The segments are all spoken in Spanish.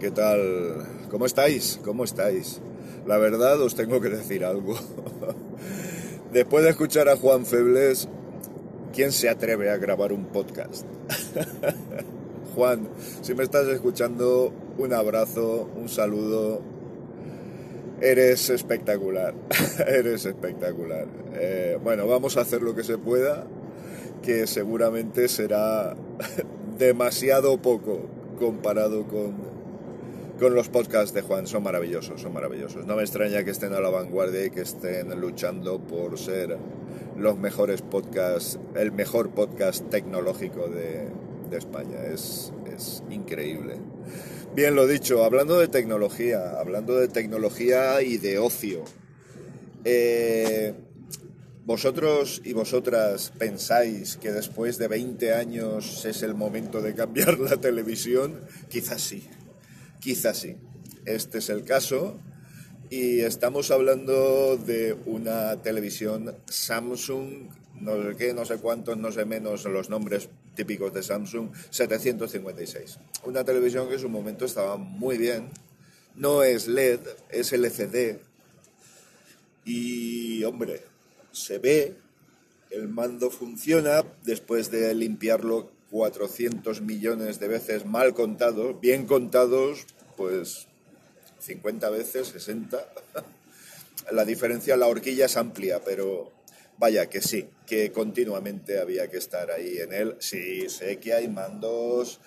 ¿qué tal? ¿Cómo estáis? ¿Cómo estáis? La verdad os tengo que decir algo. Después de escuchar a Juan Febles, ¿quién se atreve a grabar un podcast? Juan, si me estás escuchando, un abrazo, un saludo. Eres espectacular, eres espectacular. Eh, bueno, vamos a hacer lo que se pueda, que seguramente será demasiado poco comparado con, con los podcasts de Juan. Son maravillosos, son maravillosos. No me extraña que estén a la vanguardia y que estén luchando por ser los mejores podcasts, el mejor podcast tecnológico de, España. Es, es increíble. Bien, lo dicho, hablando de tecnología, hablando de tecnología y de ocio. Eh, ¿Vosotros y vosotras pensáis que después de 20 años es el momento de cambiar la televisión? Quizás sí, quizás sí. Este es el caso y estamos hablando de una televisión Samsung, no sé qué, no sé cuántos, no sé menos los nombres típicos de Samsung, 756. Una televisión que en su momento estaba muy bien, no es LED, es LCD y hombre, se ve, el mando funciona después de limpiarlo 400 millones de veces mal contados, bien contados, pues 50 veces, 60. La diferencia, la horquilla es amplia, pero vaya que sí, que continuamente había que estar ahí en él. Sí, sé que hay mandos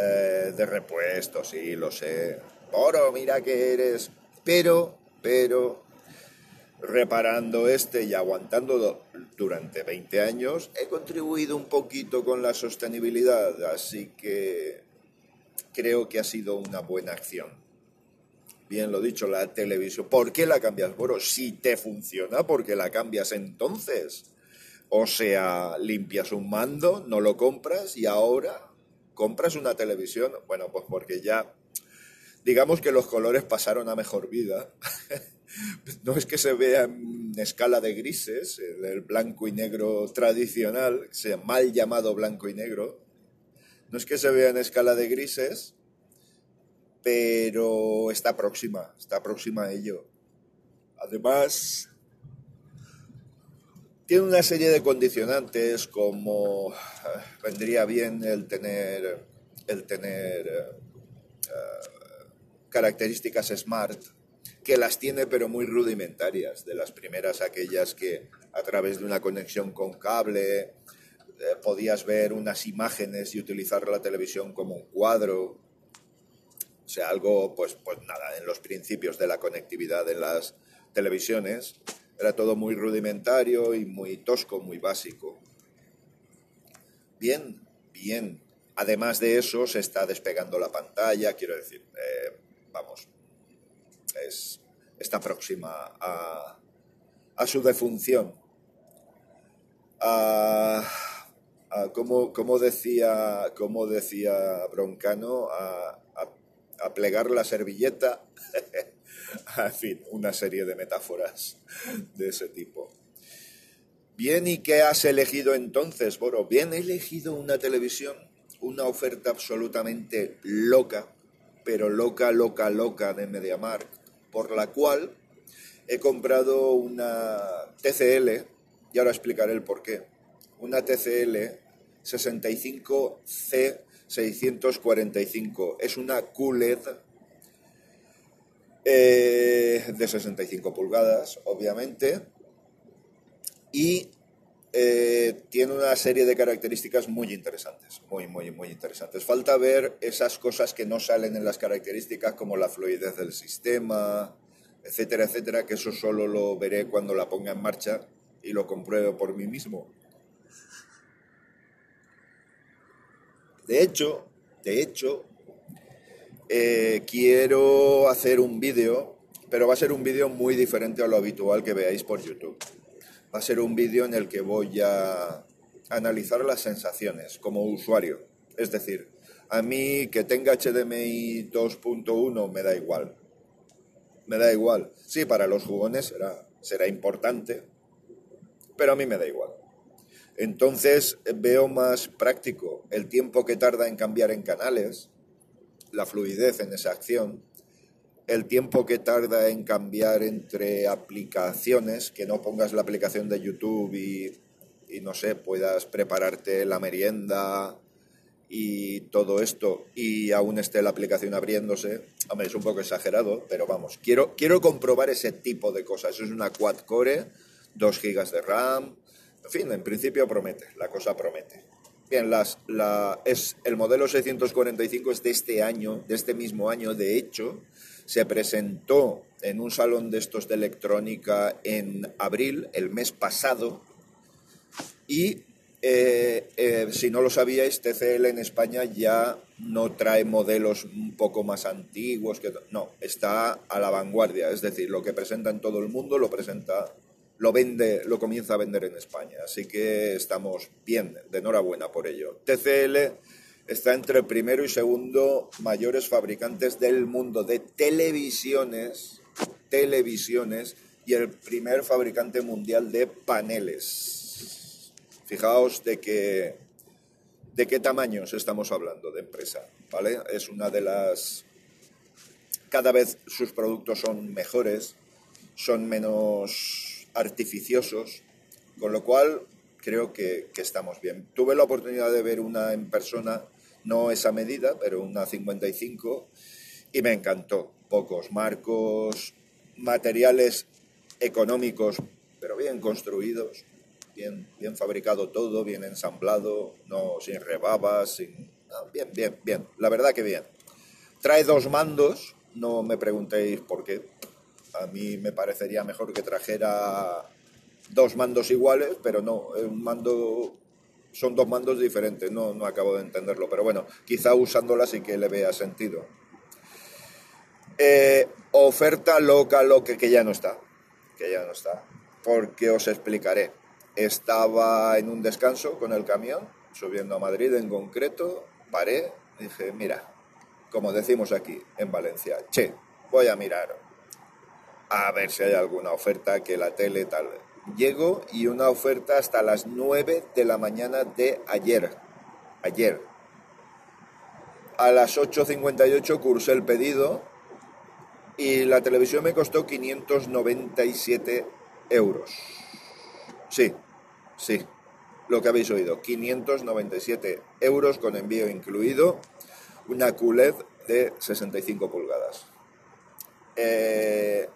eh, de repuesto, sí, lo sé. Oro, mira que eres. Pero, pero, reparando este y aguantando durante 20 años, he contribuido un poquito con la sostenibilidad, así que creo que ha sido una buena acción. Bien lo dicho, la televisión. ¿Por qué la cambias? Bueno, si te funciona, ¿por qué la cambias entonces? O sea, limpias un mando, no lo compras y ahora compras una televisión. Bueno, pues porque ya, digamos que los colores pasaron a mejor vida. no es que se vea en escala de grises, el blanco y negro tradicional, sea mal llamado blanco y negro, no es que se vea en escala de grises, pero está próxima, está próxima a ello. Además, tiene una serie de condicionantes como vendría bien el tener, el tener uh, características smart, que las tiene pero muy rudimentarias, de las primeras aquellas que a través de una conexión con cable eh, podías ver unas imágenes y utilizar la televisión como un cuadro. O sea, algo, pues, pues nada, en los principios de la conectividad en las televisiones era todo muy rudimentario y muy tosco, muy básico. Bien, bien. Además de eso, se está despegando la pantalla, quiero decir, eh, vamos, es, está próxima a, a su defunción. A, a, como, como, decía, como decía Broncano, a, a plegar la servilleta. en fin, una serie de metáforas de ese tipo. Bien, ¿y qué has elegido entonces, Boro? Bien, he elegido una televisión, una oferta absolutamente loca, pero loca, loca, loca de MediaMarkt por la cual he comprado una TCL, y ahora explicaré el por qué, una TCL 65C645. Es una QLED eh, de 65 pulgadas, obviamente, y eh, tiene una serie de características muy interesantes, muy, muy, muy interesantes. Falta ver esas cosas que no salen en las características, como la fluidez del sistema, etcétera, etcétera, que eso solo lo veré cuando la ponga en marcha y lo compruebe por mí mismo. De hecho, de hecho, eh, quiero hacer un vídeo, pero va a ser un vídeo muy diferente a lo habitual que veáis por YouTube va a ser un vídeo en el que voy a analizar las sensaciones como usuario. Es decir, a mí que tenga HDMI 2.1 me da igual. Me da igual. Sí, para los jugones será, será importante, pero a mí me da igual. Entonces veo más práctico el tiempo que tarda en cambiar en canales, la fluidez en esa acción, el tiempo que tarda en cambiar entre aplicaciones, que no pongas la aplicación de YouTube y, no sé, puedas prepararte la merienda y todo esto y aún esté la aplicación abriéndose, hombre, es un poco exagerado, pero vamos, quiero, quiero comprobar ese tipo de cosas. Es una quad core, 2 gigas de RAM, en fin, en principio promete, la cosa promete. Bien, es, el modelo 645 es de este año, de este mismo año, de hecho, se presentó en un salón de estos de electrónica en abril, el mes pasado, y eh, eh, si no lo sabíais, TCL en España ya no trae modelos un poco más antiguos, que no, está a la vanguardia, es decir, lo que presenta en todo el mundo lo presenta, lo vende, lo comienza a vender en España, así que estamos bien, de enhorabuena por ello. TCL está entre el primero y segundo mayores fabricantes del mundo de televisiones, televisiones y el primer fabricante mundial de paneles. Fijaos de qué, de qué tamaños estamos hablando de empresa, ¿vale? Es una de las... Cada vez sus productos son mejores, son menos artificiosos, con lo cual creo que, que, estamos bien. Tuve la oportunidad de ver una en persona, no esa medida, pero una 55, y me encantó. Pocos marcos, materiales económicos, pero bien construidos, bien, bien fabricado todo, bien ensamblado, no sin rebabas, sin... bien, bien, bien, la verdad que bien. Trae dos mandos, no me preguntéis por qué. A mí me parecería mejor que trajera dos mandos iguales, pero no, un mando son dos mandos diferentes, no, no acabo de entenderlo, pero bueno, quizá usándola sí que le vea sentido. Eh, oferta loca, loca, que ya no está, que ya no está, porque os explicaré estaba en un descanso con el camión, subiendo a Madrid en concreto, paré, dije, mira, como decimos aquí en Valencia, che, voy a mirar a ver si hay alguna oferta que la tele tal. Llego y una oferta hasta las 9 de la mañana de ayer. Ayer. A las 8.58 cursé el pedido y la televisión me costó 597 euros. Sí, sí, lo que habéis oído. 597 euros con envío incluido, una QLED de 65 pulgadas. Eh,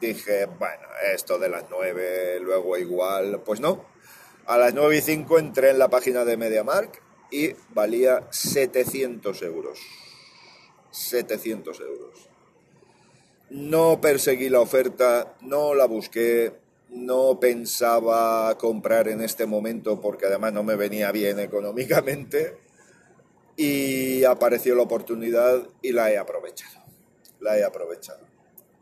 dije, bueno, esto de las 9, luego igual, pues no. A las 9 y 5 entré en la página de MediaMark y valía 700 euros. 700 euros. No perseguí la oferta, no la busqué, no pensaba comprar en este momento porque además no me venía bien económicamente y apareció la oportunidad y la he aprovechado. La he aprovechado.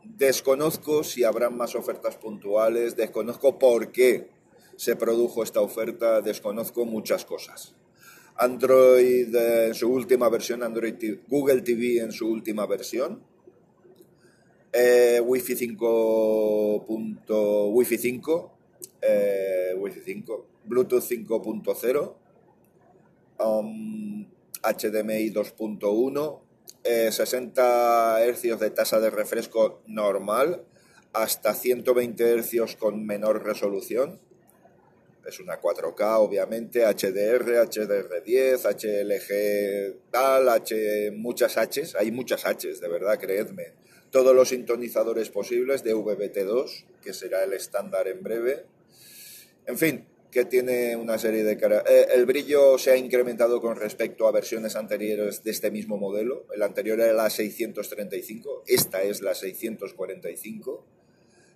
Desconozco si habrán más ofertas puntuales, desconozco por qué se produjo esta oferta, desconozco muchas cosas. Android en su última versión, Android Google TV en su última versión, eh, Wi-Fi 5. Wi-Fi 5. Eh, Wi-Fi 5. Bluetooth 5.0. Um, HDMI 2.1. 60 Hz de tasa de refresco normal. Hasta 120 Hz con menor resolución. Es una 4K, obviamente, HDR, HDR10, HLG, tal, H, muchas Hs, hay muchas Hs, de verdad, creedme todos los sintonizadores posibles de VBT2, que será el estándar en breve. En fin, que tiene una serie de... Eh, el brillo se ha incrementado con respecto a versiones anteriores de este mismo modelo. El anterior era la 635, esta es la 645.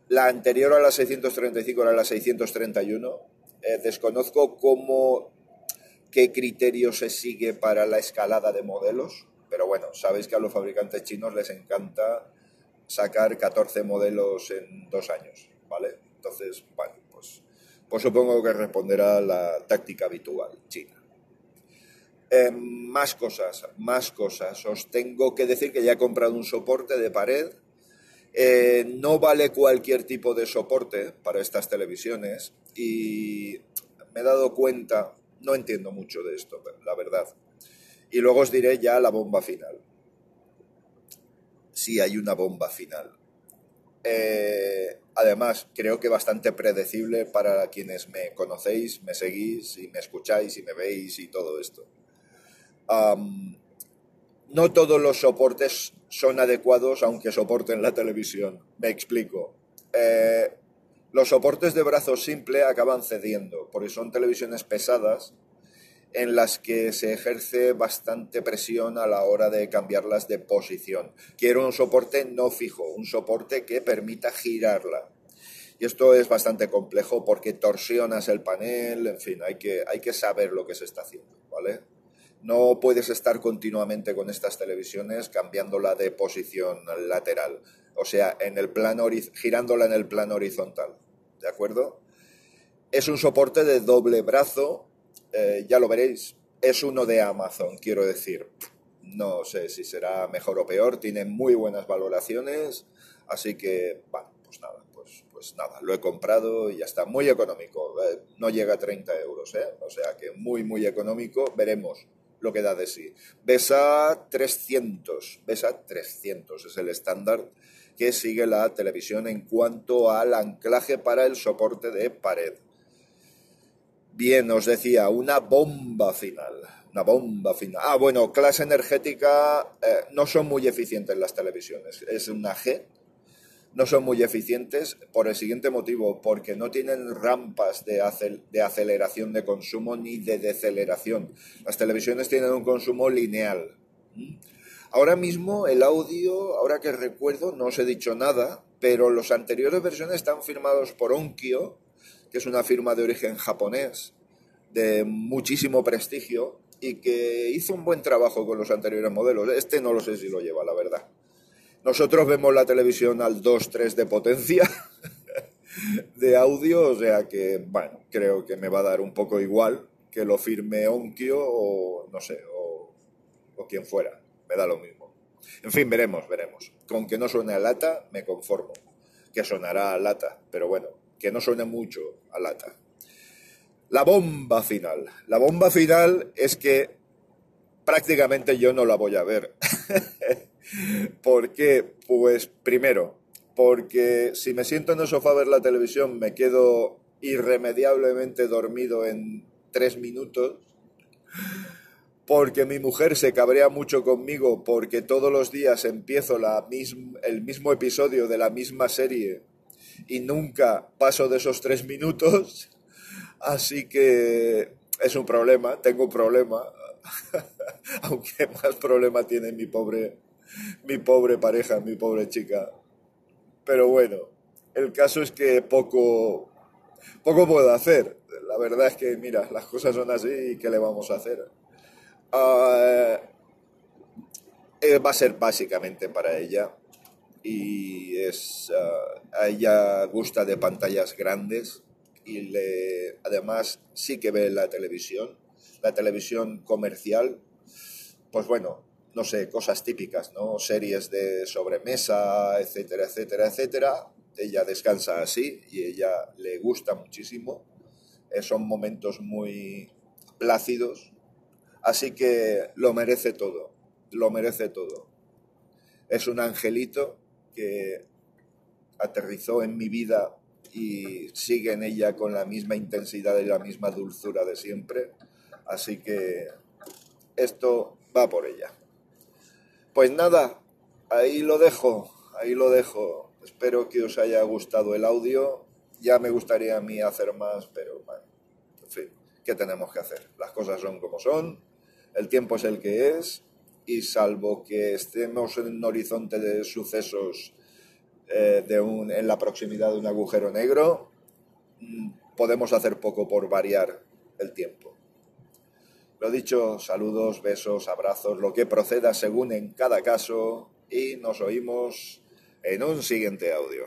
La anterior a la 635 era la 631. Eh, desconozco cómo, qué criterio se sigue para la escalada de modelos, pero bueno, sabéis que a los fabricantes chinos les encanta sacar 14 modelos en dos años, ¿vale? Entonces, bueno, pues, pues supongo que responderá la táctica habitual china. Eh, más cosas, más cosas. Os tengo que decir que ya he comprado un soporte de pared. Eh, no vale cualquier tipo de soporte para estas televisiones y me he dado cuenta, no entiendo mucho de esto, la verdad. Y luego os diré ya la bomba final. sí hay una bomba final. Eh, además, creo que bastante predecible para quienes me conocéis, me seguís y me escucháis y me veis y todo esto. no todos los soportes son adecuados aunque soporten la televisión. Me explico. Eh, los soportes de brazo simple acaban cediendo porque son televisiones pesadas en las que se ejerce bastante presión a la hora de cambiarlas de posición. Quiero un soporte no fijo, un soporte que permita girarla. Y esto es bastante complejo porque torsionas el panel, en fin, hay que, hay que saber lo que se está haciendo, ¿vale? No puedes estar continuamente con estas televisiones cambiándola de posición lateral, o sea, en el plano, girándola en el plano horizontal, ¿de acuerdo? Es un soporte de doble brazo eh, ya lo veréis, es uno de Amazon, quiero decir. No sé si será mejor o peor, tiene muy buenas valoraciones, así que, bueno, pues nada, pues, pues nada, lo he comprado y ya está, muy económico, eh, no llega a 30 euros, ¿eh? o sea que muy, muy económico, veremos lo que da de sí. BESA 300, BESA 300 es el estándar que sigue la televisión en cuanto al anclaje para el soporte de pared. Bien, os decía, una bomba final. Una bomba final. Ah, bueno, clase energética eh, no son muy eficientes las televisiones. Es una G. No son muy eficientes por el siguiente motivo, porque no tienen rampas de, de aceleración de consumo ni de deceleración. Las televisiones tienen un consumo lineal. ¿Mm? Ahora mismo el audio, ahora que recuerdo, no os he dicho nada, pero los anteriores versiones están firmados por Onkyo, que es una firma de origen japonés de muchísimo prestigio y que hizo un buen trabajo con los anteriores modelos. Este no lo sé si lo lleva, la verdad. Nosotros vemos la televisión al 2-3 de potencia de audio, o sea que, bueno, creo que me va a dar un poco igual que lo firme Onkyo o, no sé, o, o quien fuera. Me da lo mismo. En fin, veremos, veremos. Con que no suene a lata, me conformo. Que sonará a lata, pero bueno, que no suene mucho a lata. La bomba final. La bomba final es que prácticamente yo no la voy a ver. ¿Por qué? Pues primero, porque si me siento en el sofá a ver la televisión me quedo irremediablemente dormido en tres minutos. Porque mi mujer se cabrea mucho conmigo porque todos los días empiezo el mismo episodio de la misma serie y nunca paso de esos tres minutos. Así que es un problema, tengo un problema, aunque más problema tiene mi pobre, mi pobre pareja, mi pobre chica. Pero bueno, el caso es que poco, poco puedo hacer. La verdad es que, mira, las cosas son así y ¿qué le vamos a hacer? Ah, eh, va a ser básicamente para ella y es, ah, a ella gusta de pantallas grandes y le, además sí que ve la televisión, la televisión comercial, pues bueno, no sé, cosas típicas, ¿no? Series de sobremesa, etcétera, etcétera, etcétera. Ella descansa así y ella le gusta muchísimo. Eh, son momentos muy plácidos. Así que lo merece todo, lo merece todo. Es un angelito que aterrizó en mi vida y sigue en ella con la misma intensidad y la misma dulzura de siempre. Así que esto va por ella. Pues nada, ahí lo dejo, ahí lo dejo. Espero que os haya gustado el audio. Ya me gustaría a mí hacer más, pero bueno, en fin, ¿qué tenemos que hacer? Las cosas son como son, el tiempo es el que es, y salvo que estemos en un horizonte de sucesos eh, de un, en la proximidad de un agujero negro, mm, podemos hacer poco por variar el tiempo. Lo dicho, saludos, besos, abrazos, lo que proceda según en cada caso y nos oímos en un siguiente audio.